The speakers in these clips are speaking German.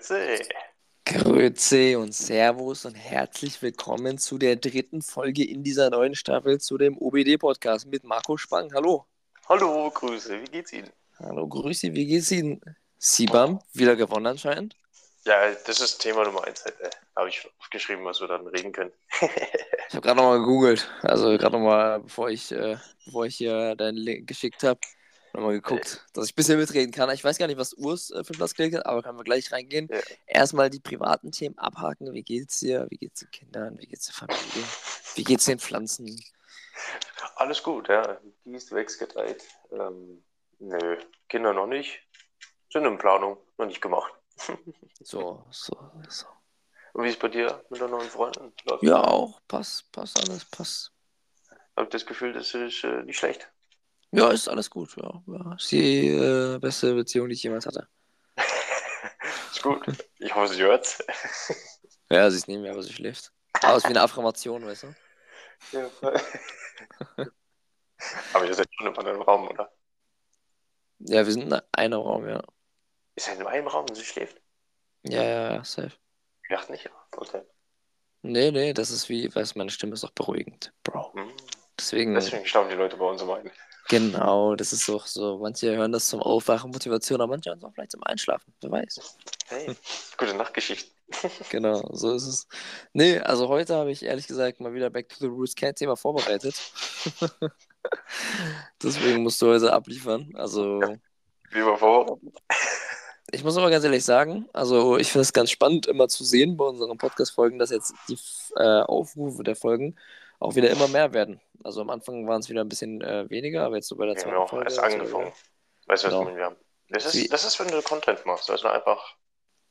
Grüezi. Grüezi und Servus und herzlich willkommen zu der dritten Folge in dieser neuen Staffel zu dem OBD-Podcast mit Marco Spang. Hallo. Hallo, Grüße, wie geht's Ihnen? Hallo, Grüße, wie geht's Ihnen? Sibam, wieder gewonnen anscheinend. Ja, das ist Thema Nummer eins. Äh, Habe ich aufgeschrieben, was wir dann reden können. Ich habe gerade nochmal gegoogelt, also gerade nochmal, bevor ich, äh, bevor ich hier deinen Link geschickt habe, nochmal geguckt, dass ich ein bisschen mitreden kann. Ich weiß gar nicht, was Urs äh, für Platz gelegt hat, aber können wir gleich reingehen. Ja. Erstmal die privaten Themen abhaken. Wie geht's dir? Wie geht's den Kindern? Wie geht's der Familie? Wie geht's den Pflanzen? Alles gut, ja. Die ist weggeteilt. Ähm, nö, Kinder noch nicht. Sind in Planung, noch nicht gemacht. So, so, so. Und wie ist bei dir mit deinen neuen Freunden? Läuft Ja, auch. Passt, passt alles, passt. Habe das Gefühl, das ist äh, nicht schlecht. Ja, ist alles gut. Ja, ja. Ist die äh, beste Beziehung, die ich jemals hatte. ist gut. Ich hoffe, sie hört's. Ja, sie ist neben mir, aber sie schläft. Aber es ist wie eine Affirmation, weißt du? Ja, voll. Aber ihr seid schon in einem Raum, oder? Ja, wir sind in einem Raum, ja. Ist er in einem Raum und sie schläft? Ja, ja, ja, safe. Ich dachte nicht. Okay. Nee, nee, das ist wie, weißt du, meine Stimme ist auch beruhigend, Bro. Hm. Deswegen, Deswegen staunen die Leute bei uns immer ein. Genau, das ist auch so. Manche hören das zum Aufwachen, Motivation, aber manche hören es auch vielleicht zum Einschlafen, wer weiß. Hey, gute Nachtgeschichten. Genau, so ist es. Nee, also heute habe ich ehrlich gesagt mal wieder Back to the Roots kein Thema vorbereitet. Deswegen musst du heute abliefern. Also, Wie war vorbereitet? ich muss aber ganz ehrlich sagen, also ich finde es ganz spannend, immer zu sehen bei unseren Podcast-Folgen, dass jetzt die äh, Aufrufe der Folgen auch wieder immer mehr werden. Also am Anfang waren es wieder ein bisschen äh, weniger, aber jetzt so bei der zweiten auch Folge. erst es angefangen. Weißt du, was Genau. Wir haben. Das Wie- ist, das ist, wenn du Content machst. Also einfach,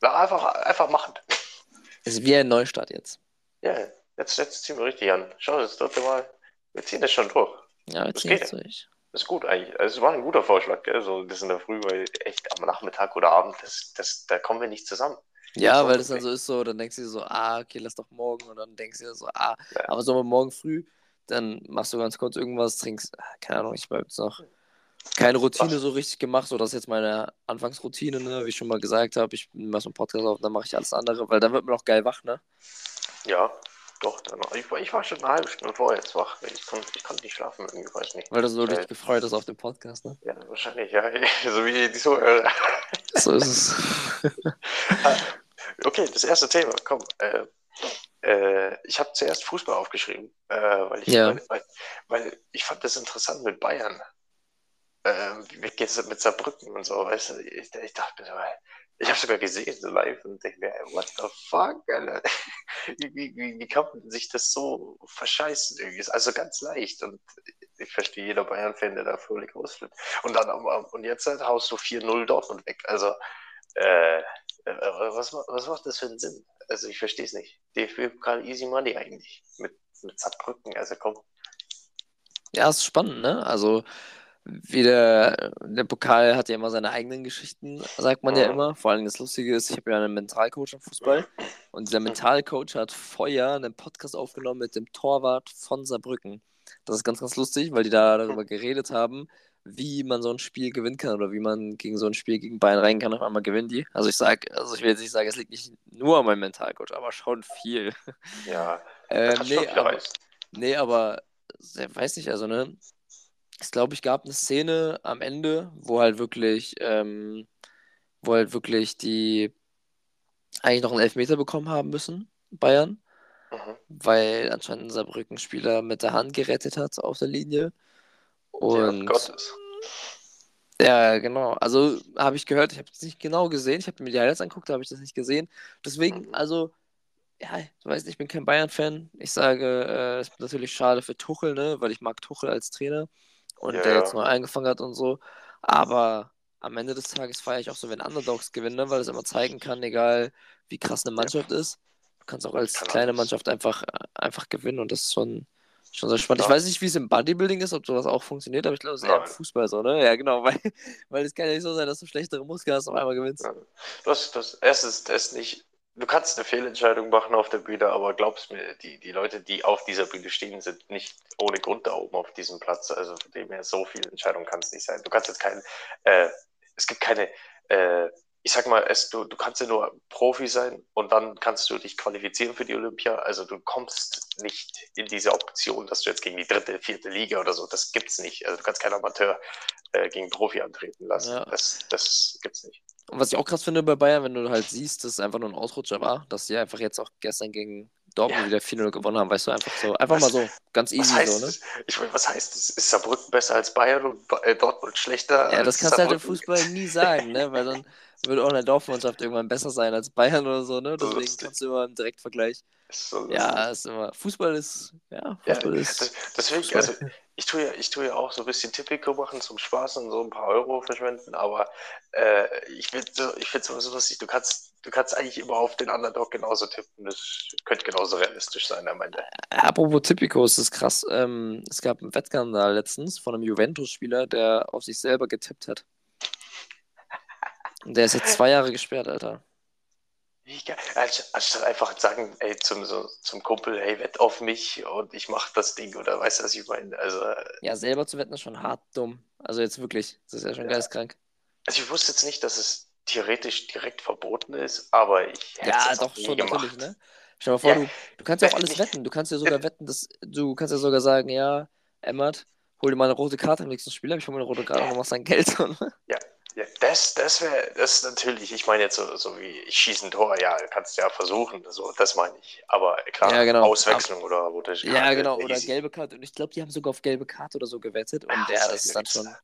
einfach, einfach machen. Ist wie ein Neustart jetzt. Ja, jetzt, jetzt ziehen wir richtig an. Schau, das dritte Mal. Wir ziehen das schon durch. Ja, jetzt Das geht. durch. Das ist gut eigentlich. Also, es war ein guter Vorschlag, gell? So das in der Früh, weil echt am Nachmittag oder Abend, das, das, da kommen wir nicht zusammen. Ja, weil das dann so ist, so, dann denkst du dir so, ah, okay, lass doch morgen. Und dann denkst du dir so, ah, Ja. aber so morgen früh, dann machst du ganz kurz irgendwas, trinkst, ah, keine Ahnung, ich habe jetzt noch keine Routine so richtig gemacht. So, das ist jetzt meine Anfangsroutine, ne? wie ich schon mal gesagt habe. Ich mache so einen Podcast auf, dann mache ich alles andere, weil dann wird man auch geil wach, ne? Ja, doch. Dann, ich, war- ich war schon eine halbe Stunde vorher jetzt wach. Ich konnte, ich konnte nicht schlafen, irgendwie, weiß nicht. Weil du so Geil. dich gefreut hast auf den Podcast, ne? Ja, wahrscheinlich, ja. So wie die Zuhörer. So ist es. Okay, das erste Thema, komm. Äh, äh, ich habe zuerst Fußball aufgeschrieben, äh, weil, ich, Ja. weil, weil, ich fand das interessant mit Bayern. Äh, wie geht es mit Saarbrücken und so, weißt du? Ich, ich dachte mir so, ich habe sogar gesehen, so live, und denke mir, what the fuck, Alter? Wie, wie, wie, kann man sich das so verscheißen? Irgendwie? Ist also ganz leicht und ich verstehe jeder Bayern-Fan, der da völlig ausflippt. Und dann und jetzt halt haust du 4-0 Dortmund weg. Also, äh, was, ma- was macht das für einen Sinn? Also ich verstehe es nicht. DFB-Pokal easy money eigentlich. Mit, mit Saarbrücken, also komm. Ja, ist spannend, ne? Also, wieder, der Pokal hat ja immer seine eigenen Geschichten, sagt man ja Mhm. immer. Vor allem das Lustige ist, ich habe ja einen Mentalcoach im Fußball und dieser Mentalcoach hat vorher einen Podcast aufgenommen mit dem Torwart von Saarbrücken. Das ist ganz, ganz lustig, weil die da darüber geredet haben, wie man so ein Spiel gewinnen kann oder wie man gegen so ein Spiel gegen Bayern rein kann. Auf einmal gewinnen die. Also ich sag, also ich will jetzt nicht sagen, es liegt nicht nur an meinem Mentalcoach, aber schon viel. Ja, Äh, nee, schon viel aber. Nee, aber weiß nicht, also ne, ich glaube, ich gab eine Szene am Ende, wo halt wirklich, ähm, wo halt wirklich die eigentlich noch einen Elfmeter bekommen haben müssen, Bayern, Mhm. weil anscheinend ein Saarbrücken-Spieler mit der Hand gerettet hat auf der Linie. Und Gottes. ja, genau. Also habe ich gehört, ich habe es nicht genau gesehen. Ich habe mir die Highlights angeguckt, da habe ich das nicht gesehen. Deswegen, also, ja, du weißt, ich bin kein Bayern-Fan. Ich sage, äh, es ist natürlich schade für Tuchel, ne, weil ich mag Tuchel als Trainer und Ja, der ja. jetzt neu eingefangen hat und so. Aber am Ende des Tages feiere ich auch so, wenn Underdogs gewinnen, ne, weil es immer zeigen kann, egal wie krass eine Mannschaft ist. Du kannst auch als kleine. Mannschaft einfach, äh, einfach gewinnen und das ist schon, schon sehr spannend. Ich Ja. weiß nicht, wie es im Bodybuilding ist, ob sowas auch funktioniert, aber ich glaube, es ist eher im. Fußball so, ne? Ja, genau, weil, weil es kann ja nicht so sein, dass du schlechtere Muskeln hast und auf einmal gewinnst. Ja. Das, das, es ist es nicht. Du kannst eine Fehlentscheidung machen auf der Bühne, aber glaubst mir, die, die Leute, die auf dieser Bühne stehen, sind nicht ohne Grund da oben auf diesem Platz. Also von dem her, so viele Entscheidungen kann es nicht sein. Du kannst jetzt keinen, äh, es gibt keine äh, ich sag mal, es, du, du kannst ja nur Profi sein und dann kannst du dich qualifizieren für die Olympia. Also du kommst nicht in diese Option, dass du jetzt gegen die dritte, vierte Liga oder so, das gibt's nicht. Also du kannst keinen Amateur äh, gegen Profi antreten lassen. Ja. Das, das gibt's nicht. Und was ich auch krass finde bei Bayern, wenn du halt siehst, dass es einfach nur ein Ausrutscher war, dass sie einfach jetzt auch gestern gegen Dortmund Ja. wieder 4-0 gewonnen haben, weißt du, einfach so, einfach Was- mal so, ganz easy heißt, so, ne? ich meine, was heißt? Ist Saarbrücken besser als Bayern und äh, Dortmund schlechter? Ja, das kannst du halt im? Fußball nie sagen, ne? Weil dann würde auch eine Dorfmannschaft irgendwann besser sein als Bayern oder so, ne? Deswegen kannst du immer im Direktvergleich. So. Ja, ist immer. Fußball ist, ja, Ja, Fußball das, ist. deswegen, Fußball. also ich tue, ja, ich tue ja auch so ein bisschen Tipico machen zum Spaß und so ein paar Euro verschwenden, aber äh, ich finde so, ich immer so lustig, du kannst, du kannst eigentlich immer auf den Underdog genauso tippen, das könnte genauso realistisch sein am Ende. Apropos Tipico, es ist krass. Ähm, es gab einen Wettskandal letztens von einem Juventus-Spieler, der auf sich selber getippt hat. Und der ist jetzt zwei Jahre gesperrt, Alter. Anstatt einfach zu sagen, ey, zum, so, zum Kumpel, hey, wett auf mich und ich mach das Ding oder weißt du, was ich meine? Also, Ja, selber zu wetten ist schon hart dumm. Also jetzt wirklich, das ist ja schon Ja. geistkrank. also ich wusste jetzt nicht, dass es theoretisch direkt verboten ist, aber ich hätte es Ja, auch doch, nie schon gemacht. natürlich, ne? Stell dir mal vor, Ja. du, du kannst ja auch alles wetten. Du kannst ja sogar wetten, dass du kannst ja sogar sagen, ja, Emmert, hol dir mal eine rote Karte am nächsten Spiel, ich hol mir eine rote Karte und du machst dein Geld. ne? Ja, das, das wäre, das ist natürlich, ich meine jetzt so, so wie ich schieße ein Tor, ja, kannst ja versuchen, so, das meine ich. Aber klar, Ja, genau. Auswechslung oder rote Ja, Karte, genau, oder easy. gelbe Karte. Und ich glaube, die haben sogar auf gelbe Karte oder so gewettet. Und ja, seid das ist dann schon,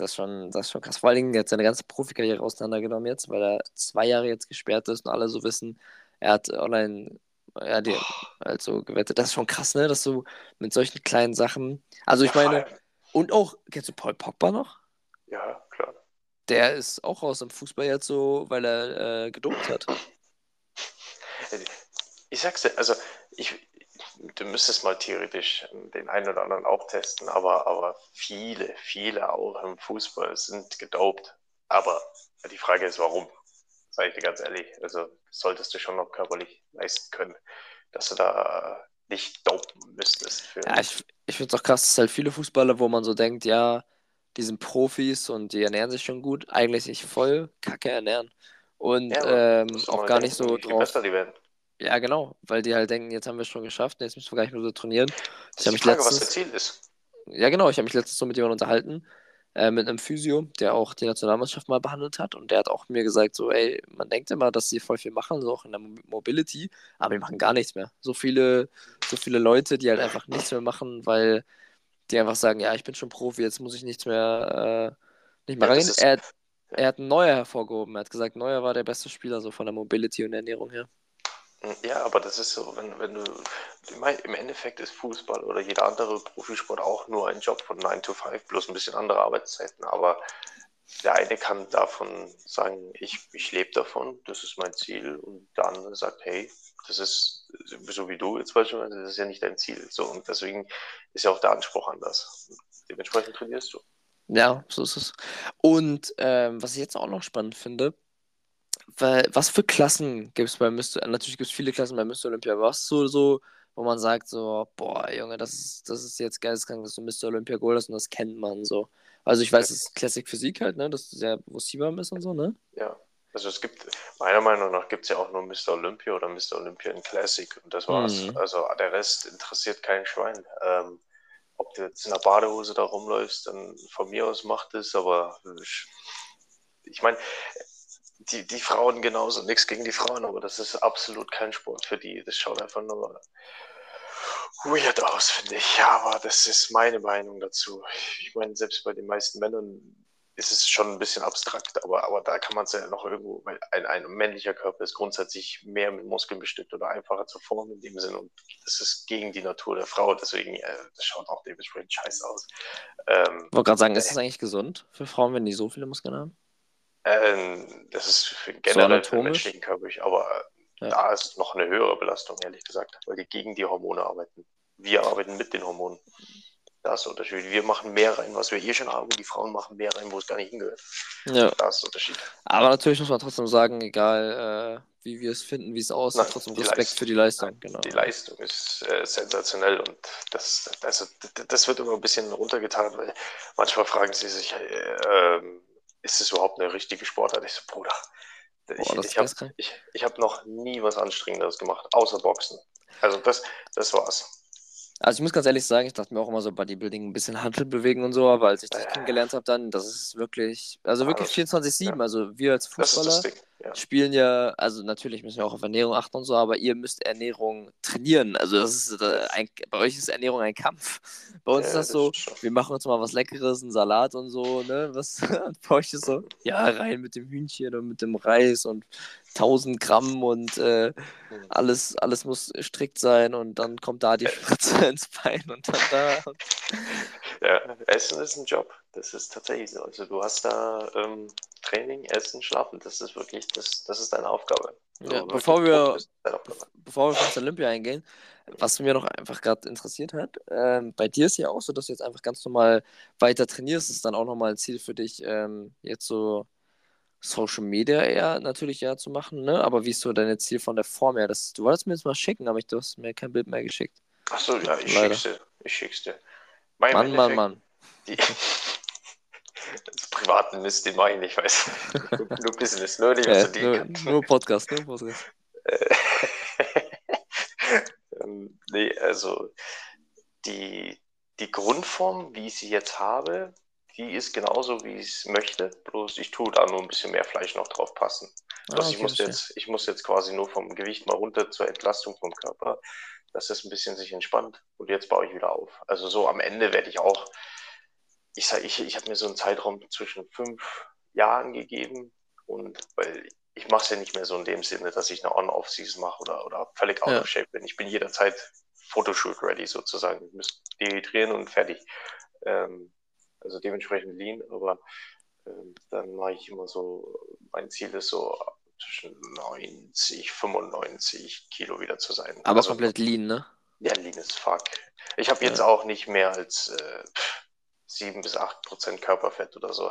das ist schon, das ist schon krass. Vor allen Dingen, der hat seine ganze Profikarriere auseinandergenommen jetzt, weil er zwei Jahre jetzt gesperrt ist und alle so wissen, er hat online, ja, die, halt so gewettet. Das ist schon krass, ne, dass du mit solchen kleinen Sachen, also ich meine, und auch, kennst du Paul Pogba noch? Ja, klar. Der ist auch raus im Fußball jetzt so, weil er äh, gedopt hat. Ich sag's dir, also ich, du müsstest mal theoretisch den einen oder anderen auch testen, aber, aber viele, viele auch im Fußball sind gedopt. Aber die Frage ist, warum? Sag ich dir ganz ehrlich. Also solltest du schon noch körperlich leisten können, dass du da nicht dopen müsstest. Ja, ich, ich finde es auch krass, dass halt viele Fußballer, wo man so denkt, ja, die sind Profis und die ernähren sich schon gut, eigentlich sich voll kacke ernähren. Und Ja, ähm, auch gar denken, nicht so drauf. besser die werden. Ja, genau, weil die halt denken, jetzt haben wir es schon geschafft, jetzt müssen wir gar nicht mehr so trainieren. Das Ich habe mich Frage, was letztens, dein Ziel ist. ja genau, ich habe mich letztens so mit jemandem unterhalten, äh, mit einem Physio, der auch die Nationalmannschaft mal behandelt hat und der hat auch mir gesagt, so, ey, man denkt immer, dass sie voll viel machen, so auch in der Mo- Mobility, aber die machen gar nichts mehr. So viele, so viele Leute, die halt einfach nichts mehr machen, weil die einfach sagen, ja, ich bin schon Profi, jetzt muss ich nichts mehr, äh, nicht mehr Ja, das ist- Er, hat- er hat Neuer hervorgehoben. Er hat gesagt, Neuer war der beste Spieler, so von der Mobility und Ernährung her. Ja, aber das ist so, wenn, wenn du, im Endeffekt ist Fußball oder jeder andere Profisport auch nur ein Job von 9 to 5, bloß ein bisschen andere Arbeitszeiten. Aber der eine kann davon sagen, ich, ich lebe davon, das ist mein Ziel. Und der andere sagt, hey, das ist so wie du jetzt beispielsweise, das ist ja nicht dein Ziel. So, und deswegen ist ja auch der Anspruch anders. Dementsprechend trainierst du. Ja, so ist es. Und ähm, was ich jetzt auch noch spannend finde, weil, was für Klassen gibt es bei Mr. Natürlich gibt es viele Klassen bei Mr. Olympia, aber was so, so, wo man sagt, so, boah, Junge, das ist, das ist jetzt geisteskrank, dass du Mr. Olympia Gold hast und das kennt man so. Also ich weiß, es ist Classic Physik halt, ne, dass du sehr, wo Sibam ist und so, ne? Ja, also es gibt, meiner Meinung nach gibt es ja auch nur Mr. Olympia oder Mr. Olympian Classic und das war's. Mhm. Also der Rest interessiert kein Schwein. Ähm, ob du jetzt in der Badehose da rumläufst, dann von mir aus macht es, aber ich meine, die, die Frauen genauso, nichts gegen die Frauen, aber das ist absolut kein Sport für die. Das schaut einfach nur weird aus, finde ich. Ja, aber das ist meine Meinung dazu. Ich meine, selbst bei den meisten Männern ist es schon ein bisschen abstrakt, aber, aber da kann man es ja noch irgendwo, weil ein, ein männlicher Körper ist grundsätzlich mehr mit Muskeln bestückt oder einfacher zu formen in dem Sinn und das ist gegen die Natur der Frau, deswegen, äh, das schaut auch dementsprechend scheiße aus. Ähm, Ich wollte gerade sagen, ist das eigentlich gesund für Frauen, wenn die so viele Muskeln haben? Ähm, das ist für generell für den menschlichen Körper, aber Ja. da ist noch eine höhere Belastung, ehrlich gesagt, weil die gegen die Hormone arbeiten. Wir arbeiten mit den Hormonen. Da ist der Unterschied. Wir machen mehr rein, was wir eh schon haben. Die Frauen machen mehr rein, wo es gar nicht hingehört. Ja. Da ist der Unterschied. Aber natürlich muss man trotzdem sagen, egal äh, wie wir es finden, wie es aussieht, Nein, trotzdem Respekt Leistung. für die Leistung. Genau. Die Leistung ist äh, sensationell und das, also, das wird immer ein bisschen runtergetan, weil manchmal fragen sie sich, äh, ähm, ist es überhaupt eine richtige Sportart? Ich so, Bruder, ich, Boah, ich habe ich, ich hab noch nie was Anstrengenderes gemacht, außer Boxen. Also das, das war's. Also ich muss ganz ehrlich sagen, ich dachte mir auch immer so Bodybuilding ein bisschen Hantel bewegen und so, aber als ich dich Äh. kennengelernt habe, dann, das ist wirklich, also Ah, wirklich das- 24-7. Also wir als Das das Fußballer. Ja. spielen ja, also natürlich müssen wir auch auf Ernährung achten und so, aber ihr müsst Ernährung trainieren. Also das ist äh, ein, bei euch ist Ernährung ein Kampf. Bei uns Ja, ist das so, ist wir machen uns mal was Leckeres, einen Salat und so, ne? Was bei euch ist so, ja, rein mit dem Hühnchen und mit dem Reis und 1000 Gramm und äh, Hm. alles, alles muss strikt sein und dann kommt da die Spritze ins Bein und dann da. Ja, Essen ist ein Job. Das ist tatsächlich so. Also du hast da ähm, Training, Essen, Schlafen. Das ist wirklich, das, das ist deine Aufgabe. Ja, wirklich bevor wir- bevor wir auf Olympia eingehen, was mir noch einfach gerade interessiert hat, ähm, bei dir ist ja auch so, dass du jetzt einfach ganz normal weiter trainierst. Ist dann auch nochmal ein Ziel für dich, ähm, jetzt so Social Media eher natürlich ja zu machen, ne? Aber wie ist so dein Ziel von der Form her? Das, du wolltest mir jetzt mal schicken, aber ich, du hast mir kein Bild mehr geschickt. Achso, ja, ich Leider. schick's dir. Ich schick's dir. Mein Mann, Mann, Mann. Die, das privaten Mist, den mache ich nicht, weißt du. Nur, nur Business, nur nicht, was Ja, verdienen nur, nur Podcast, nur Podcast. Äh, ähm, nee, also die, die Grundform, wie ich sie jetzt habe, die ist genauso, wie ich es möchte. Bloß ich tue da nur ein bisschen mehr Fleisch noch drauf passen. Ah, Bloß ich, muss verstehe. jetzt, ich muss jetzt quasi nur vom Gewicht mal runter zur Entlastung vom Körper, dass das ein bisschen sich entspannt. Und jetzt baue ich wieder auf. Also so am Ende werde ich auch, ich sage, ich, ich habe mir so einen Zeitraum zwischen fünf Jahren gegeben. Und weil ich mache es ja nicht mehr so in dem Sinne, dass ich eine On-Off-Season mache oder, oder völlig out Ja. of shape bin. Ich bin jederzeit Photoshoot-ready sozusagen. Ich muss dehydrieren und fertig. Ähm, also dementsprechend lean, aber ähm, dann mache ich immer so, mein Ziel ist so zwischen 90, 95 Kilo wieder zu sein. Aber also, komplett lean, ne? Ja, lean as fuck. Ich habe jetzt Ja. auch nicht mehr als äh, 7 bis 8 Prozent Körperfett oder so.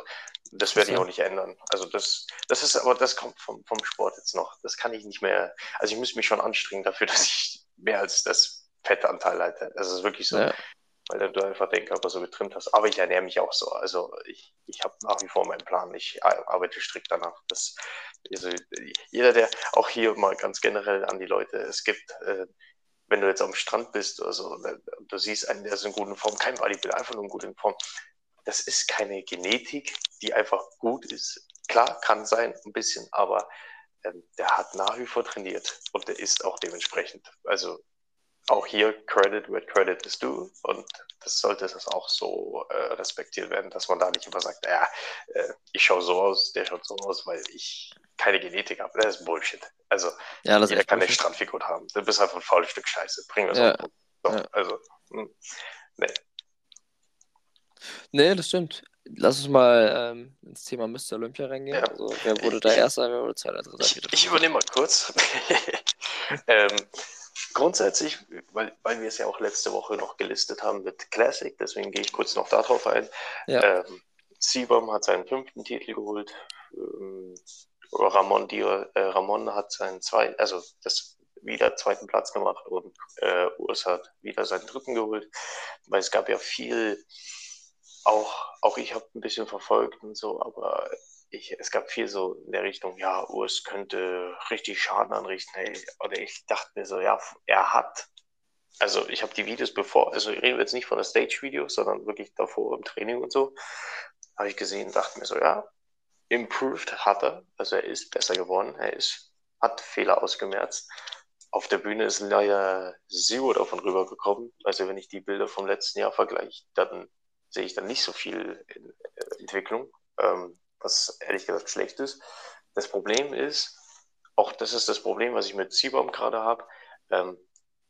Das werde ich auch nicht ändern. Also das, das ist, aber das kommt vom, vom Sport jetzt noch. Das kann ich nicht mehr, also ich muss mich schon anstrengen dafür, dass ich mehr als das Fettanteil halte. Das ist wirklich so Ja. Weil du einfach den Körper so getrimmt hast. Aber ich ernähre mich auch so. Also ich, ich habe nach wie vor meinen Plan. Ich ar- arbeite strikt danach. Das, also jeder, der auch hier mal ganz generell an die Leute, es gibt, äh, wenn du jetzt am Strand bist oder so, und du siehst einen, der ist in guten Form, kein Bodybuilder, einfach nur in guten Form. Das ist keine Genetik, die einfach gut ist. Klar, kann sein, ein bisschen, aber ähm, der hat nach wie vor trainiert und der ist auch dementsprechend. Also auch hier Credit where Credit is due und das sollte das auch so äh, respektiert werden, dass man da nicht immer sagt, ja, äh, ich schaue so aus, der schaut so aus, weil ich keine Genetik habe. Das ist Bullshit. Also Ja, das jeder kann eine. Strandfigur haben. Du bist einfach ein faules Stück Scheiße. Bring das Ja. auf Ja. Also, hm. Nee, das stimmt. Lass uns mal ähm, ins Thema Mr. Olympia reingehen. Ja. Also, wer wurde da Ich- Erster, wer wurde Zweiter, Dritter, Ich, ich übernehme mal kurz. ähm, grundsätzlich, weil, weil wir es ja auch letzte Woche noch gelistet haben mit Classic, deswegen gehe ich kurz noch darauf ein. Ja. Ähm, Siebam hat seinen fünften Titel geholt. Ähm, Ramon, Dior, äh, Ramon hat seinen zweiten, also das wieder zweiten Platz gemacht und äh, Urs hat wieder seinen dritten geholt. Weil es gab ja viel, auch, auch ich habe ein bisschen verfolgt und so, aber ich, es gab viel so in der Richtung, ja, Urs könnte richtig Schaden anrichten. Hey, oder ich dachte mir so, ja, er hat. Also ich habe die Videos bevor, also ich rede jetzt nicht von der Stage-Video, sondern wirklich davor im Training und so, habe ich gesehen, dachte mir so, ja, improved hat er, also er ist besser geworden, er ist, hat Fehler ausgemerzt. Auf der Bühne ist leider Zero davon rübergekommen. Also wenn ich die Bilder vom letzten Jahr vergleiche, dann sehe ich dann nicht so viel äh, Entwicklung, ähm, was ehrlich gesagt schlecht ist. Das Problem ist, auch das ist das Problem, was ich mit Siebam gerade habe. Ähm,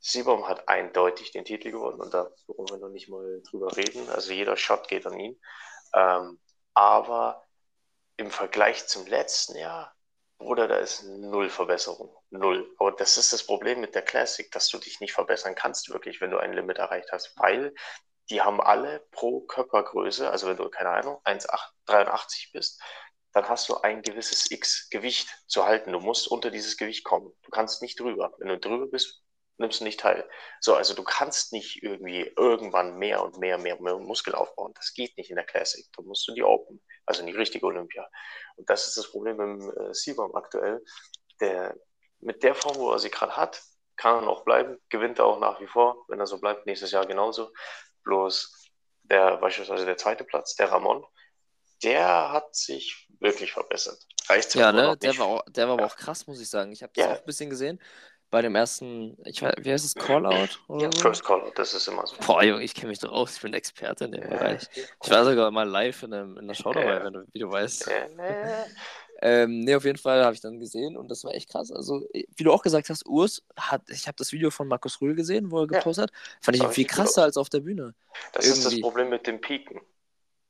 Siebam hat eindeutig den Titel gewonnen und da wollen wir noch nicht mal drüber reden. Also jeder Shot geht an ihn. Ähm, aber im Vergleich zum letzten Jahr, Bruder, da ist null Verbesserung. Null. Aber das ist das Problem mit der Classic, dass du dich nicht verbessern kannst, wirklich, wenn du ein Limit erreicht hast, weil die haben alle pro Körpergröße, also wenn du, keine Ahnung, 1,83 bist, dann hast du ein gewisses X Gewicht zu halten. Du musst unter dieses Gewicht kommen. Du kannst nicht drüber. Wenn du drüber bist, nimmst du nicht teil. So, also du kannst nicht irgendwie irgendwann mehr und mehr, mehr, mehr Muskel aufbauen. Das geht nicht in der Classic. Da musst du die Open, also in die richtige Olympia. Und das ist das Problem dem äh, Sibam aktuell. Der, mit der Form, wo er sie gerade hat, kann er noch bleiben, gewinnt er auch nach wie vor, wenn er so bleibt, nächstes Jahr genauso. Bloß der, beispielsweise der zweite Platz, der Ramon, der hat sich wirklich verbessert. Reicht ja, ne? Der war, auch, der war aber auch krass, muss ich sagen. Ich habe das ja. auch ein bisschen gesehen. Bei dem ersten, ich weiß, wie heißt es, Callout? Ja, so? First Callout, das ist immer so. Boah, Junge, ich kenne mich doch aus, ich bin Experte in dem ja. Bereich. Ich war sogar mal live in, einem, in der Show dabei, wenn du, wie du weißt. Ja. Ähm, ne, auf jeden Fall habe ich dann gesehen und das war echt krass. Also, wie du auch gesagt hast, Urs hat, ich habe das Video von Markus Rühl gesehen, wo er gepostet hat. Fand ich viel krasser als auf der Bühne. Das Irgendwie. ist das Problem mit dem Piken.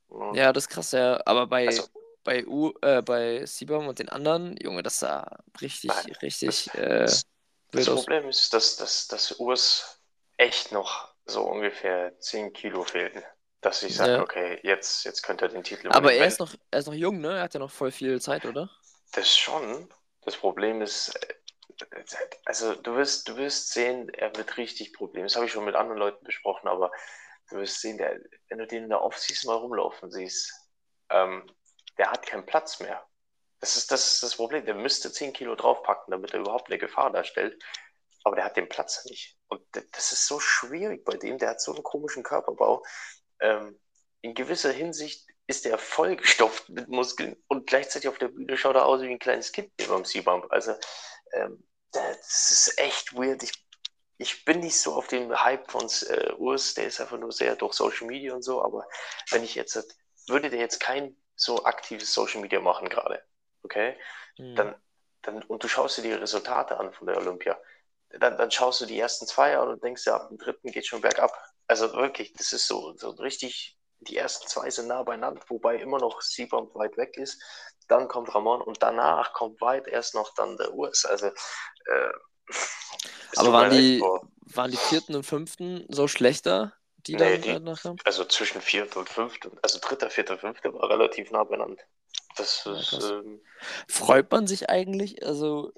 Und ja, das ist krass, ja. Aber bei, also, bei, U, äh, bei Siebam und den anderen, Junge, das sah richtig, nein, richtig. Das, äh, das, das Problem ist, dass, dass, dass Urs echt noch so ungefähr 10 Kilo fehlten dass ich sage, ja. okay, jetzt, jetzt könnte er den Titel Aber er ist, noch, er ist noch jung, ne? Er hat ja noch voll viel Zeit, oder? Das schon. Das Problem ist, also du wirst, du wirst sehen, er wird richtig Probleme. Das habe ich schon mit anderen Leuten besprochen, aber du wirst sehen, der, wenn du den in der Offseason mal rumlaufen siehst, ähm, der hat keinen Platz mehr. Das ist, das ist das Problem. Der müsste 10 Kilo draufpacken, damit er überhaupt eine Gefahr darstellt. Aber der hat den Platz nicht. Und das ist so schwierig bei dem. Der hat so einen komischen Körperbau ähm, in gewisser Hinsicht ist er vollgestopft mit Muskeln und gleichzeitig auf der Bühne schaut er aus wie ein kleines Kind beim C-Bump. Also, ähm, das ist echt weird. Ich, ich bin nicht so auf dem Hype von äh, Urs, der ist einfach nur sehr durch Social Media und so, aber wenn ich jetzt, würde der jetzt kein so aktives Social Media machen gerade, okay, mhm. dann, dann, und du schaust dir die Resultate an von der Olympia, dann, dann schaust du die ersten zwei an und denkst ja, ab dem dritten geht schon bergab. Also wirklich, das ist so, so richtig, die ersten zwei sind nah beieinander, wobei immer noch Siebam weit weg ist. Dann kommt Ramon und danach kommt weit erst noch dann der Urs. Also, äh, Aber waren die, waren die vierten und fünften so schlechter? Die nee, die, also zwischen vierten und fünften, also dritter, vierter, fünfter war relativ nah beieinander. Das ist, ja, ähm, Freut man sich eigentlich? Also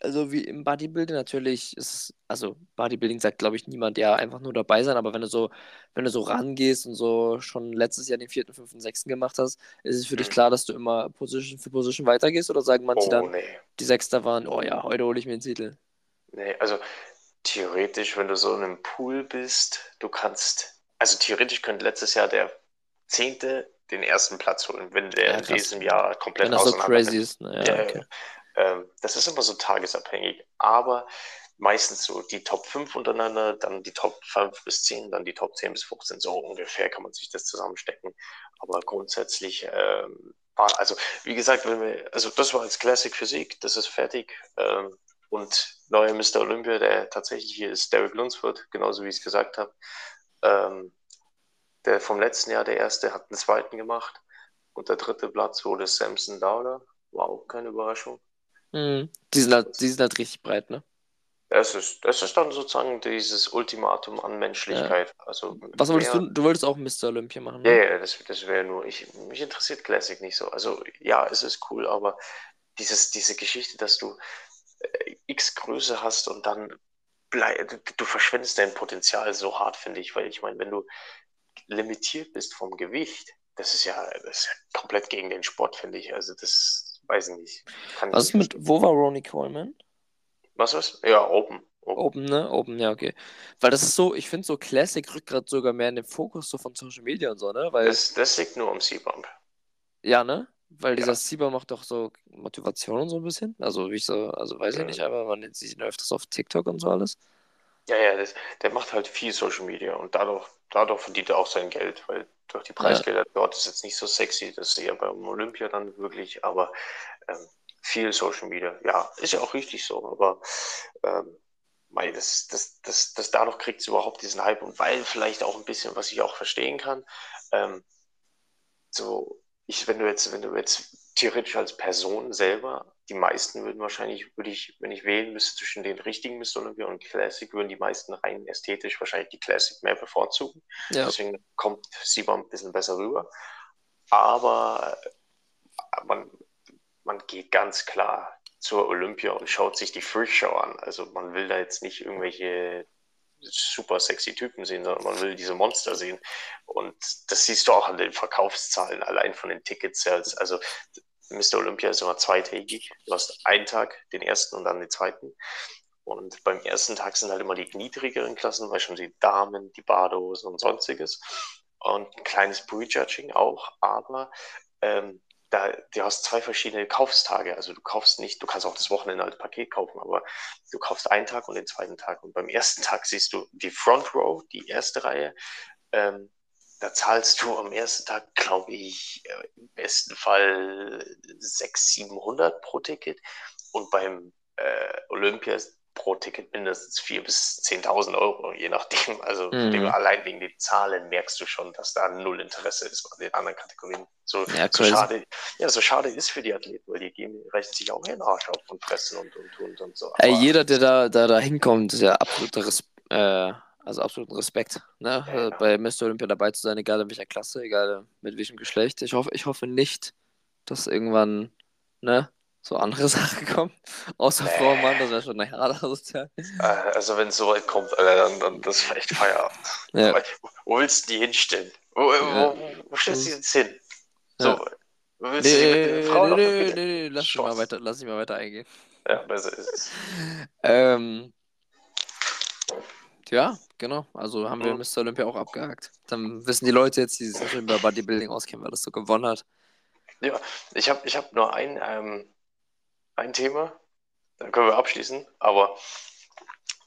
also wie im Bodybuilding natürlich ist, also Bodybuilding sagt, glaube ich, niemand, ja, einfach nur dabei sein, aber wenn du so, wenn du so rangehst und so schon letztes Jahr den vierten, fünften, sechsten gemacht hast, ist es für dich mhm. klar, dass du immer Position für Position weitergehst oder sagen manche oh, dann, nee. die Sechster waren, oh ja, heute hole ich mir den Titel? Nee, also theoretisch, wenn du so in einem Pool bist, du kannst, also theoretisch könnte letztes Jahr der Zehnte den ersten Platz holen, wenn der ja, in diesem Jahr komplett wenn das so crazy ist. Ne? Ja, okay. Ähm, das ist immer so tagesabhängig, aber meistens so die Top 5 untereinander, dann die Top 5 bis 10, dann die Top 10 bis 15, so ungefähr kann man sich das zusammenstecken. Aber grundsätzlich ähm, also wie gesagt, wenn wir, also das war als Classic Physik, das ist fertig. Ähm, und neuer Mr. Olympia, der tatsächlich hier ist Derek Lunsford, genauso wie ich es gesagt habe. Ähm, der vom letzten Jahr, der erste, hat einen zweiten gemacht. Und der dritte Platz wurde Samson Dowler. War auch keine Überraschung. Mhm. Die, sind halt, die sind halt richtig breit, ne? Es ist, es ist dann sozusagen dieses Ultimatum an Menschlichkeit. Ja. Also Was wolltest du? Du wolltest auch Mr. Olympia machen, ne? Ja, ja, das, das wäre nur. Ich, mich interessiert Classic nicht so. Also ja, es ist cool, aber dieses, diese Geschichte, dass du äh, X Größe hast und dann du, du verschwendest dein Potenzial so hart, finde ich, weil ich meine, wenn du limitiert bist vom Gewicht, das ist ja, das ist ja komplett gegen den Sport, finde ich. Also das weiß ich nicht. Kann Was ist mit, wo war Ronnie Coleman? Was ist? Ja, Open. Open. Open, ne? Open, ja, okay. Weil das ist so, ich finde so Classic rückt gerade sogar mehr in den Fokus so von Social Media und so, ne? Weil, das, das liegt nur um C-Bump. Ja, ne? Weil ja. dieser C-Bump macht doch so Motivation und so ein bisschen. Also, wie ich so, also weiß ja. ich nicht, aber man sieht ihn öfters auf TikTok und so alles. Ja, ja, das, der macht halt viel Social Media und dadurch, dadurch verdient er auch sein Geld, weil durch die Preisgelder ja. dort ist jetzt nicht so sexy, das ist eher beim Olympia dann wirklich, aber ähm, viel Social Media, ja, ist ja auch richtig so, aber ähm, weil das, das, das, das dadurch kriegt es überhaupt diesen Hype und weil vielleicht auch ein bisschen, was ich auch verstehen kann, ähm, so, ich, wenn du jetzt, wenn du jetzt theoretisch als Person selber die meisten würden wahrscheinlich, würde ich, wenn ich wählen müsste zwischen den richtigen Mr. Olympia und Classic, würden die meisten rein ästhetisch wahrscheinlich die Classic mehr bevorzugen. Ja. Deswegen kommt Simon ein bisschen besser rüber. Aber man, man geht ganz klar zur Olympia und schaut sich die Freakshow an. Also man will da jetzt nicht irgendwelche super sexy Typen sehen, sondern man will diese Monster sehen. Und das siehst du auch an den Verkaufszahlen, allein von den Tickets. Also Mr. Olympia ist immer zweitägig. Du hast einen Tag, den ersten und dann den zweiten. Und beim ersten Tag sind halt immer die niedrigeren Klassen, weil schon die Damen, die Badehosen und sonstiges. Und ein kleines Prejudging auch, aber ähm, da, du hast zwei verschiedene Kaufstage. Also du kaufst nicht, du kannst auch das Wochenende als Paket kaufen, aber du kaufst einen Tag und den zweiten Tag. Und beim ersten Tag siehst du die Front Row, die erste Reihe. Ähm, da zahlst du am ersten Tag, glaube ich, im besten Fall 600, 700 pro Ticket. Und beim äh, Olympia pro Ticket mindestens 4.000 bis 10.000 Euro, je nachdem. Also mhm. allein wegen den Zahlen merkst du schon, dass da null Interesse ist an den anderen Kategorien. So, ja, so schade, ja, so schade ist für die Athleten, weil die geben, rechnen sich auch ihren Arsch auf und fressen und und und, und so. Ey, jeder, der da, da, da hinkommt, ist ja absoluter Res äh, also absoluten Respekt, ne? Ja, genau. bei Mr. Olympia dabei zu sein, egal in welcher Klasse, egal mit welchem Geschlecht. Ich hoffe, ich hoffe nicht, dass irgendwann, ne, so andere Sachen kommen. Außer nee. Vormann, das wäre schon eine harte Sozial. Äh, also wenn es so weit kommt, dann, dann das ist echt Feierabend. Ja. Wo willst du die hinstellen? Wo, ja. wo, wo stellst du die jetzt hin? So, ja. willst nee, du die mit der Frau nee, nee, nee, nee, lass mich mal weiter, lass mich mal weiter eingehen. Ja, besser ist es. ähm, ja, genau. Also haben wir mhm. Mr. Olympia auch abgehakt. Dann wissen die Leute jetzt, die sich über Bodybuilding auskennen, weil das so gewonnen hat. Ja, ich habe ich hab nur ein, ähm, ein Thema, dann können wir abschließen, aber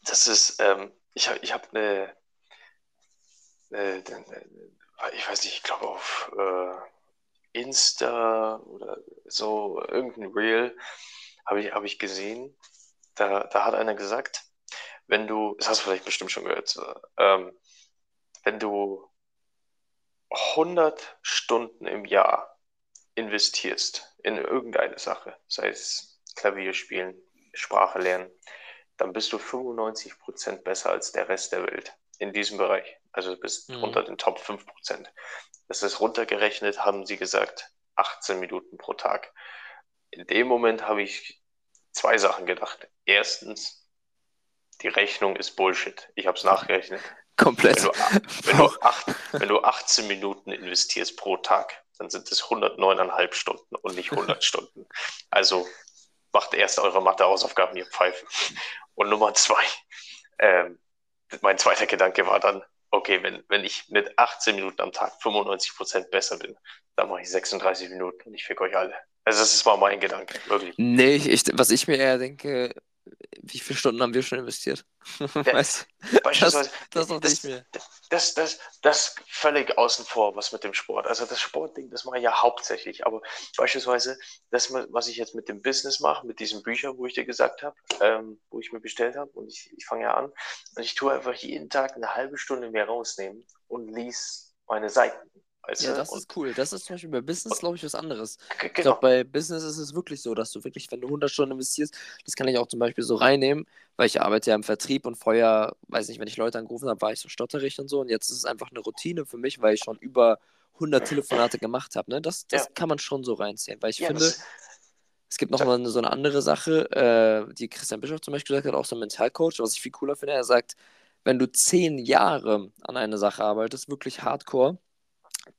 das ist, ähm, ich habe ich hab eine, eine, eine, ich weiß nicht, ich glaube auf äh, Insta oder so, irgendein Reel habe ich, hab ich gesehen, da, da hat einer gesagt, wenn du, das hast du vielleicht bestimmt schon gehört, ähm, wenn du 100 Stunden im Jahr investierst in irgendeine Sache, sei es Klavier spielen, Sprache lernen, dann bist du 95% besser als der Rest der Welt in diesem Bereich. Also du bist mhm. unter den Top 5%. Das ist runtergerechnet, haben sie gesagt, 18 Minuten pro Tag. In dem Moment habe ich zwei Sachen gedacht. Erstens, die Rechnung ist Bullshit. Ich habe es nachgerechnet. Komplett. Wenn du, wenn, du acht, wenn du 18 Minuten investierst pro Tag, dann sind es 109,5 Stunden und nicht 100 Stunden. Also macht erst eure Mathe-Hausaufgaben, ihr Pfeifen. Und Nummer zwei, ähm, mein zweiter Gedanke war dann, okay, wenn, wenn ich mit 18 Minuten am Tag 95 Prozent besser bin, dann mache ich 36 Minuten und ich fick euch alle. Also das ist mal mein Gedanke, wirklich. Nee, ich, was ich mir eher denke, wie viele Stunden haben wir schon investiert? Ja, weißt, beispielsweise, das, das, das, nicht Das, das, das völlig außen vor, was mit dem Sport. Also das Sportding, das mache ich ja hauptsächlich. Aber beispielsweise, das, was ich jetzt mit dem Business mache, mit diesen Büchern, wo ich dir gesagt habe, ähm, wo ich mir bestellt habe, und ich, ich fange ja an, und ich tue einfach jeden Tag eine halbe Stunde mehr rausnehmen und lies meine Seiten. Weißt ja, das und, ist cool. Das ist zum Beispiel bei Business, glaube ich, was anderes. Genau. Ich glaube, bei Business ist es wirklich so, dass du wirklich, wenn du 100 Stunden investierst, das kann ich auch zum Beispiel so reinnehmen, weil ich arbeite ja im Vertrieb und vorher, weiß nicht, wenn ich Leute angerufen habe, war ich so stotterig und so. Und jetzt ist es einfach eine Routine für mich, weil ich schon über 100 Telefonate gemacht habe. Ne? Das, das ja. kann man schon so reinziehen, weil ich ja, finde, es gibt noch mal so eine andere Sache, äh, die Christian Bischof zum Beispiel gesagt hat, auch so ein Mentalcoach, was ich viel cooler finde. Er sagt, wenn du zehn Jahre an einer Sache arbeitest, wirklich hardcore,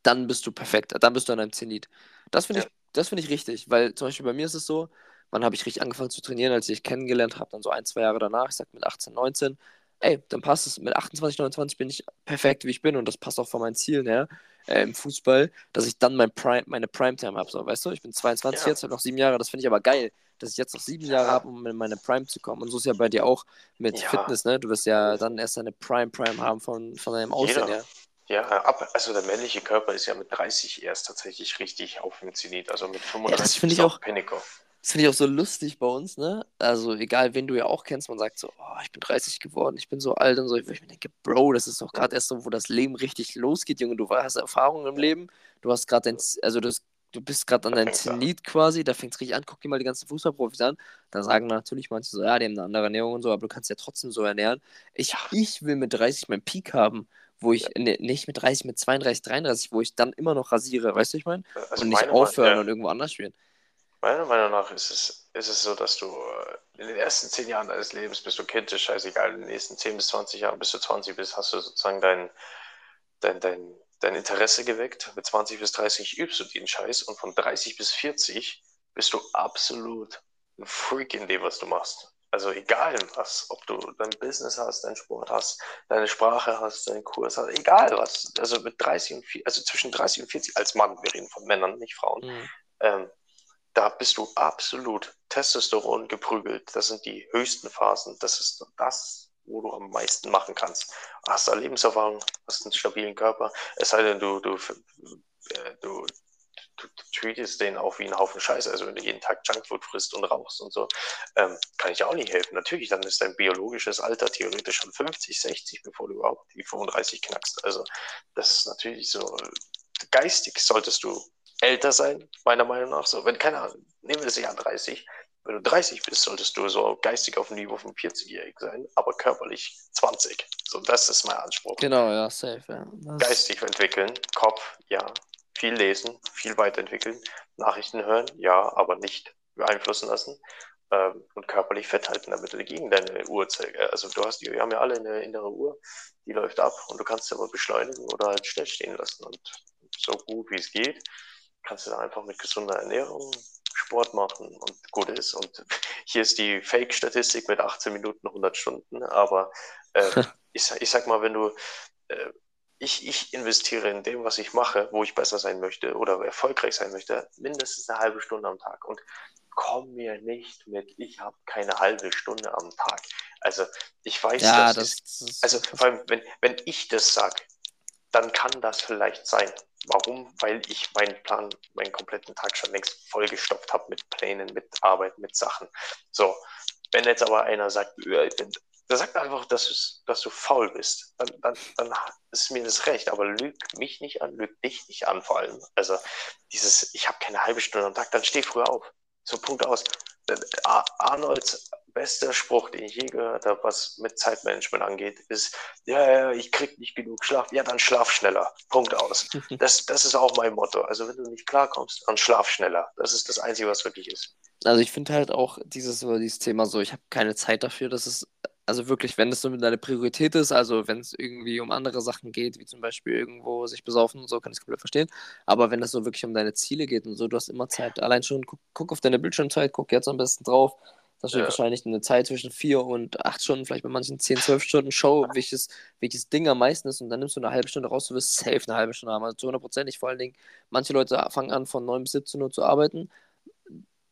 dann bist du perfekt, dann bist du an einem Zenit. Das finde ja. ich, das ich richtig, weil zum Beispiel bei mir ist es so, wann habe ich richtig angefangen zu trainieren, als ich kennengelernt habe, dann so ein, zwei Jahre danach, ich sag mit 18, 19, ey, dann passt es, mit 28, 29 bin ich perfekt, wie ich bin und das passt auch von meinen Zielen her äh, im Fußball, dass ich dann mein Prime, meine Primetime habe, so, weißt du, ich bin 22 ja. jetzt, habe noch sieben Jahre, das finde ich aber geil, dass ich jetzt noch sieben Jahre habe, um in meine Prime zu kommen und so ist ja bei dir auch mit ja. Fitness, ne, du wirst ja dann erst deine Prime-Prime haben von, von deinem Aussehen her. Ja, ab, also der männliche Körper ist ja mit 30 erst tatsächlich richtig auf dem Zenit, also mit 35 ja, das finde ich auch Pinnacle. Das finde ich auch so lustig bei uns, ne? Also egal, wen du ja auch kennst, man sagt so, oh, ich bin 30 geworden, ich bin so alt und so. Ich, ich mir denke, Bro, das ist doch gerade erst so, wo das Leben richtig losgeht, Junge. Du hast Erfahrungen im Leben, du hast gerade dein, also das, du bist gerade an deinem Zenit quasi, da fängt es richtig an, guck dir mal die ganzen Fußballprofis an. Da sagen natürlich manche so, ja, die haben eine andere Ernährung und so, aber du kannst ja trotzdem so ernähren. Ich, ich will mit 30 meinen Peak haben wo ich ne, nicht mit 30, mit 32, 33, wo ich dann immer noch rasiere, weißt du, ich meine? Also und nicht aufhören ja. und irgendwo anders spielen. Meiner Meinung nach ist es ist es so, dass du äh, in den ersten zehn Jahren deines Lebens bist du Kind, ist scheißegal. In den nächsten zehn bis 20 Jahren, bis du 20 bist, hast du sozusagen dein, dein, dein, dein Interesse geweckt. Mit 20 bis 30 übst du den Scheiß und von 30 bis 40 bist du absolut ein Freak in dem, was du machst. Also egal was, ob du dein Business hast, dein Sport hast, deine Sprache hast, deinen Kurs hast, egal was. Also mit 30 und 40, also zwischen 30 und 40 als Mann, wir reden von Männern, nicht Frauen. Mhm. Ähm, da bist du absolut Testosteron geprügelt. Das sind die höchsten Phasen. Das ist das, wo du am meisten machen kannst. Hast da Lebenserfahrung, hast einen stabilen Körper. Es sei denn, du, du, äh, du du, du treatest den auch wie ein Haufen Scheiße. Also wenn du jeden Tag Junkfood frisst und rauchst und so, ähm, kann ich auch nicht helfen. Natürlich, dann ist dein biologisches Alter theoretisch schon 50, 60, bevor du überhaupt die 35 knackst. Also das ist natürlich so, geistig solltest du älter sein, meiner Meinung nach. So, wenn, keine Ahnung, nehmen wir das Jahr 30. Wenn du 30 bist, solltest du so geistig auf dem Niveau von 40-Jährig sein, aber körperlich 20. So, das ist mein Anspruch. Genau, ja, safe, ja. Geistig entwickeln, Kopf, ja, viel lesen, viel weiterentwickeln, Nachrichten hören, ja, aber nicht beeinflussen lassen ähm, und körperlich fit halten, damit du gegen deine Uhr Also du hast, die, wir haben ja alle eine innere Uhr, die läuft ab und du kannst sie aber beschleunigen oder halt schnell stehen lassen und so gut wie es geht, kannst du dann einfach mit gesunder Ernährung Sport machen und gut ist. Und hier ist die Fake-Statistik mit 18 Minuten 100 Stunden, aber äh, ich, ich sag mal, wenn du äh, ich, ich investiere in dem, was ich mache, wo ich besser sein möchte oder erfolgreich sein möchte, mindestens eine halbe Stunde am Tag. Und komm mir nicht mit, ich habe keine halbe Stunde am Tag. Also ich weiß, ja, das, ist, also vor allem, wenn, wenn ich das sage, dann kann das vielleicht sein. Warum? Weil ich meinen Plan, meinen kompletten Tag schon längst vollgestopft habe mit Plänen, mit Arbeit, mit Sachen. So, wenn jetzt aber einer sagt, ich bin der sagt einfach, dass, du, dass du faul bist. Dann, dann, dann ist mir das recht, aber lüg mich nicht an, lüg dich nicht an vor allem. Also dieses, ich habe keine halbe Stunde am Tag, dann steh früher auf. So Punkt aus. Arnolds bester Spruch, den ich je gehört habe, was mit Zeitmanagement angeht, ist, ja, ja, ich krieg nicht genug Schlaf. Ja, dann schlaf schneller. Punkt aus. Das, das ist auch mein Motto. Also wenn du nicht klarkommst, dann schlaf schneller. Das ist das Einzige, was wirklich ist. Also ich finde halt auch dieses, dieses Thema so, ich habe keine Zeit dafür, das ist also wirklich, wenn es so deine Priorität ist, also wenn es irgendwie um andere Sachen geht, wie zum Beispiel irgendwo sich besaufen und so, kann ich es komplett verstehen. Aber wenn es so wirklich um deine Ziele geht und so, du hast immer Zeit. Allein schon, guck, guck auf deine Bildschirmzeit, guck jetzt am besten drauf. Da steht ja. wahrscheinlich eine Zeit zwischen vier und acht Stunden, vielleicht bei manchen zehn, zwölf Stunden Show, welches, welches Ding am meisten ist. Und dann nimmst du eine halbe Stunde raus, du wirst safe eine halbe Stunde haben. Also zu 100 Vor allen Dingen, manche Leute fangen an, von 9 bis 17 Uhr zu arbeiten.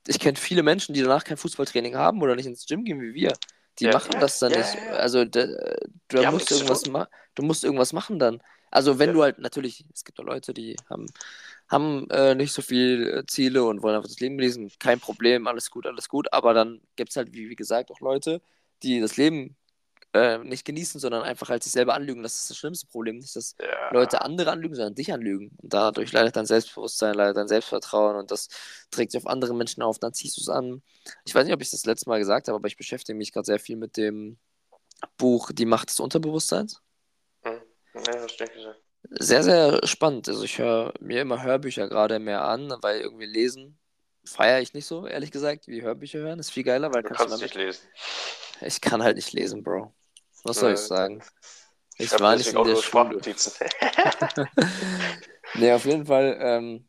Ich kenne viele Menschen, die danach kein Fußballtraining haben oder nicht ins Gym gehen wie wir. Die ja, machen das dann ja, nicht. Also da, du, musst irgendwas du musst irgendwas machen dann. Also wenn du halt natürlich, es gibt auch Leute, die haben, haben äh, nicht so viele Ziele und wollen einfach das Leben lesen, kein Problem, alles gut, alles gut. Aber dann gibt es halt, wie, wie gesagt, auch Leute, die das Leben äh, nicht genießen, sondern einfach halt sich selber anlügen. Das ist das schlimmste Problem. Nicht, dass ja. Leute andere anlügen, sondern dich anlügen. Und dadurch leidet dein Selbstbewusstsein, leidet dein Selbstvertrauen und das trägt sich auf andere Menschen auf. Dann ziehst du es an. Ich weiß nicht, ob ich das letzte Mal gesagt habe, aber ich beschäftige mich gerade sehr viel mit dem Buch Die Macht des Unterbewusstseins. Hm. Hast nicht gesagt. Sehr, sehr spannend. Also ich höre mir immer Hörbücher gerade mehr an, weil irgendwie lesen feiere ich nicht so, ehrlich gesagt, wie Hörbücher hören. Das ist viel geiler, weil du kannst, kannst nicht lesen. Ich kann halt nicht lesen, Bro. Was soll ich sagen? Ich, ich war nicht in der Schule. nee, auf jeden Fall ähm,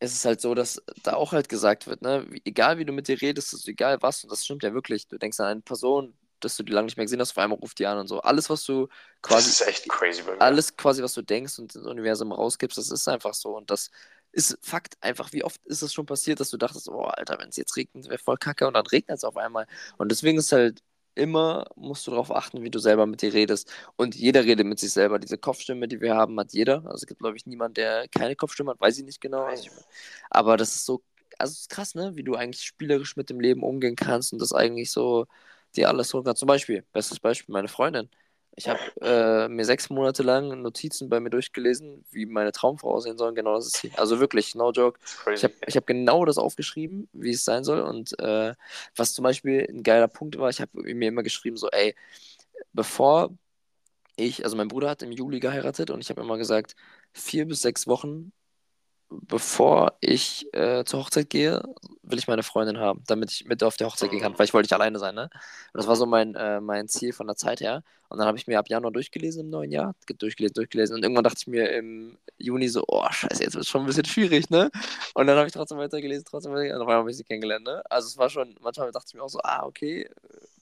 ist es halt so, dass da auch halt gesagt wird, ne, egal wie du mit dir redest, ist egal was, und das stimmt ja wirklich. Du denkst an eine Person, dass du die lange nicht mehr gesehen hast, auf einmal ruft die an und so. Alles, was du quasi. Das ist echt crazy bei mir. Alles quasi, was du denkst und ins Universum rausgibst, das ist einfach so. Und das ist Fakt einfach, wie oft ist es schon passiert, dass du dachtest, oh Alter, wenn es jetzt regnet, wäre voll kacke und dann regnet es auf einmal. Und deswegen ist halt immer musst du darauf achten, wie du selber mit dir redest. Und jeder redet mit sich selber. Diese Kopfstimme, die wir haben, hat jeder. Also es gibt, glaube ich, niemanden, der keine Kopfstimme hat, weiß ich nicht genau. Also ich, aber das ist so, also es ist krass, ne? Wie du eigentlich spielerisch mit dem Leben umgehen kannst und das eigentlich so dir alles so kannst. Zum Beispiel, bestes Beispiel, meine Freundin. Ich habe äh, mir sechs Monate lang Notizen bei mir durchgelesen, wie meine Traumfrau aussehen soll. Genau das ist sie. Also wirklich, no joke. Ich habe ich hab genau das aufgeschrieben, wie es sein soll. Und äh, was zum Beispiel ein geiler Punkt war, ich habe mir immer geschrieben, so, ey, bevor ich, also mein Bruder hat im Juli geheiratet und ich habe immer gesagt, vier bis sechs Wochen bevor ich äh, zur Hochzeit gehe, will ich meine Freundin haben, damit ich mit auf die Hochzeit gehen kann, weil ich wollte nicht alleine sein, ne? Und das war so mein, äh, mein Ziel von der Zeit her. Und dann habe ich mir ab Januar durchgelesen im neuen Jahr, durchgelesen, durchgelesen. Und irgendwann dachte ich mir im Juni so, oh, scheiße, jetzt wird es schon ein bisschen schwierig, ne? Und dann habe ich trotzdem weitergelesen, trotzdem weitergelesen. Und auf einmal habe ich sie kennengelernt, ne? Also es war schon, manchmal dachte ich mir auch so, ah, okay,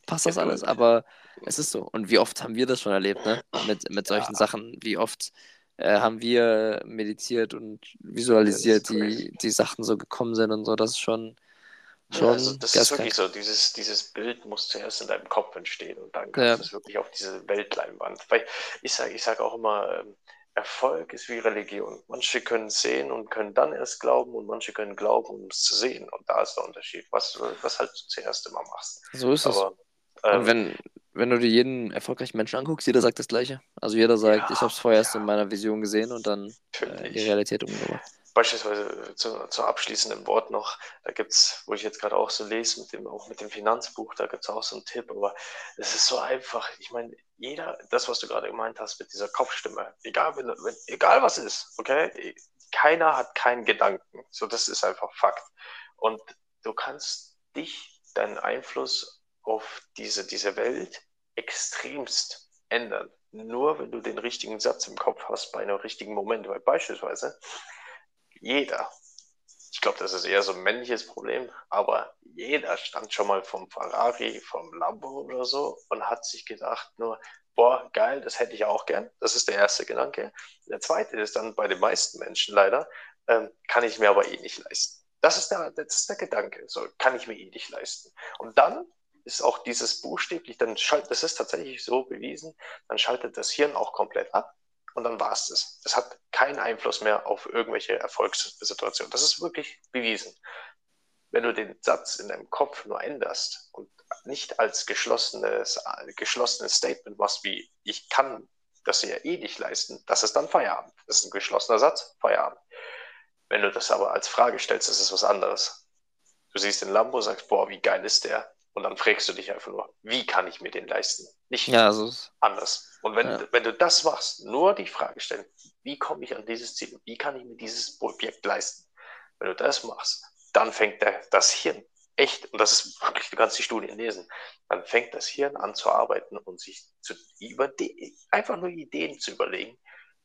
passt das alles, aber es ist so. Und wie oft haben wir das schon erlebt, ne? Mit, mit solchen ja. Sachen, wie oft äh, haben wir meditiert und visualisiert, die, die Sachen so gekommen sind und so. Das ist schon. schon ja, also das ist wirklich so, dieses, dieses Bild muss zuerst in deinem Kopf entstehen und dann kannst ja. du es wirklich auf diese Weltleinwand. Weil ich sage ich sag auch immer, ähm, Erfolg ist wie Religion. Manche können sehen und können dann erst glauben und manche können glauben, um es zu sehen. Und da ist der Unterschied, was, was halt du zuerst immer machst. So ist Aber, es. Ähm, und wenn, wenn du dir jeden erfolgreichen Menschen anguckst, jeder sagt das Gleiche. Also jeder sagt, ja, ich habe es vorher erst in meiner Vision gesehen und dann äh, die Realität umgebracht. Beispielsweise zu, zu abschließenden Wort noch, da gibt es, wo ich jetzt gerade auch so lese, mit dem, auch mit dem Finanzbuch, da gibt es auch so einen Tipp, aber es ist so einfach. Ich meine, jeder, das, was du gerade gemeint hast mit dieser Kopfstimme, egal, wenn, wenn, egal was ist, okay, keiner hat keinen Gedanken. So, das ist einfach Fakt. Und du kannst dich, deinen Einfluss auf diese, diese Welt extremst ändern. Nur wenn du den richtigen Satz im Kopf hast bei einem richtigen Moment. Weil beispielsweise jeder, ich glaube, das ist eher so ein männliches Problem, aber jeder stand schon mal vom Ferrari, vom Lambo oder so und hat sich gedacht nur, boah, geil, das hätte ich auch gern. Das ist der erste Gedanke. Der zweite ist dann bei den meisten Menschen leider, ähm, kann ich mir aber eh nicht leisten. Das ist der, das ist der Gedanke. So, kann ich mir eh nicht leisten. Und dann ist auch dieses buchstäblich, dann schaltet, das ist tatsächlich so bewiesen, dann schaltet das Hirn auch komplett ab und dann war es das. Es hat keinen Einfluss mehr auf irgendwelche Erfolgssituationen. Das ist wirklich bewiesen. Wenn du den Satz in deinem Kopf nur änderst und nicht als geschlossenes, geschlossenes Statement machst, wie ich kann das ja eh nicht leisten, das ist dann Feierabend. Das ist ein geschlossener Satz, Feierabend. Wenn du das aber als Frage stellst, ist es was anderes. Du siehst den Lambo, sagst, boah, wie geil ist der? Und dann fragst du dich einfach nur, wie kann ich mir den leisten? Nicht ja, also anders. Und wenn, ja. wenn du das machst, nur die Frage stellen, wie komme ich an dieses Ziel? Wie kann ich mir dieses Objekt leisten? Wenn du das machst, dann fängt der, das Hirn echt, und das ist wirklich, du kannst die Studien lesen, dann fängt das Hirn an zu arbeiten und sich zu, über einfach nur Ideen zu überlegen,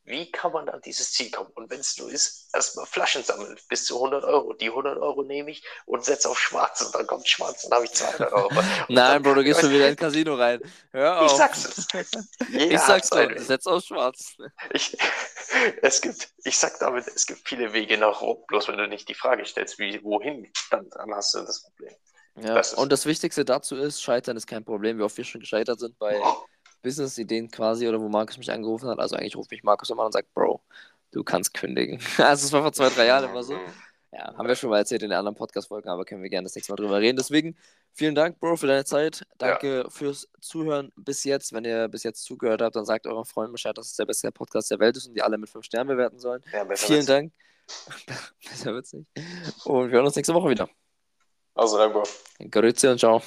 wie kann man an dieses Ziel kommen? Und wenn es nur ist, erstmal Flaschen sammeln, bis zu 100 Euro. Die 100 Euro nehme ich und setze auf schwarz und dann kommt schwarz und dann habe ich 200 Euro. Nein, Bro, du gehst schon wieder ins Casino rein. Hör auf. Ich sag's es. ich sag's doch, setz auf schwarz. Ich, es gibt, ich sag damit, es gibt viele Wege nach Rom, bloß wenn du nicht die Frage stellst, wie, wohin, dann, dann hast du das Problem. Ja, das und das Wichtigste dazu ist, Scheitern ist kein Problem, wie oft wir schon gescheitert sind bei Business-Ideen quasi oder wo Markus mich angerufen hat. Also eigentlich ruft mich Markus immer an und sagt, Bro, du kannst kündigen. Also es war vor zwei, drei Jahren immer so. Ja, haben wir schon mal erzählt in den anderen Podcast-Folgen, aber können wir gerne das nächste Mal drüber reden. Deswegen vielen Dank, Bro, für deine Zeit. Danke ja. fürs Zuhören bis jetzt. Wenn ihr bis jetzt zugehört habt, dann sagt euren Freunden Bescheid, dass es der beste Podcast der Welt ist und die alle mit fünf Sternen bewerten sollen. Ja, vielen wird's. Dank. besser wird's nicht. Und wir hören uns nächste Woche wieder. Also Bro. Grüße und ciao.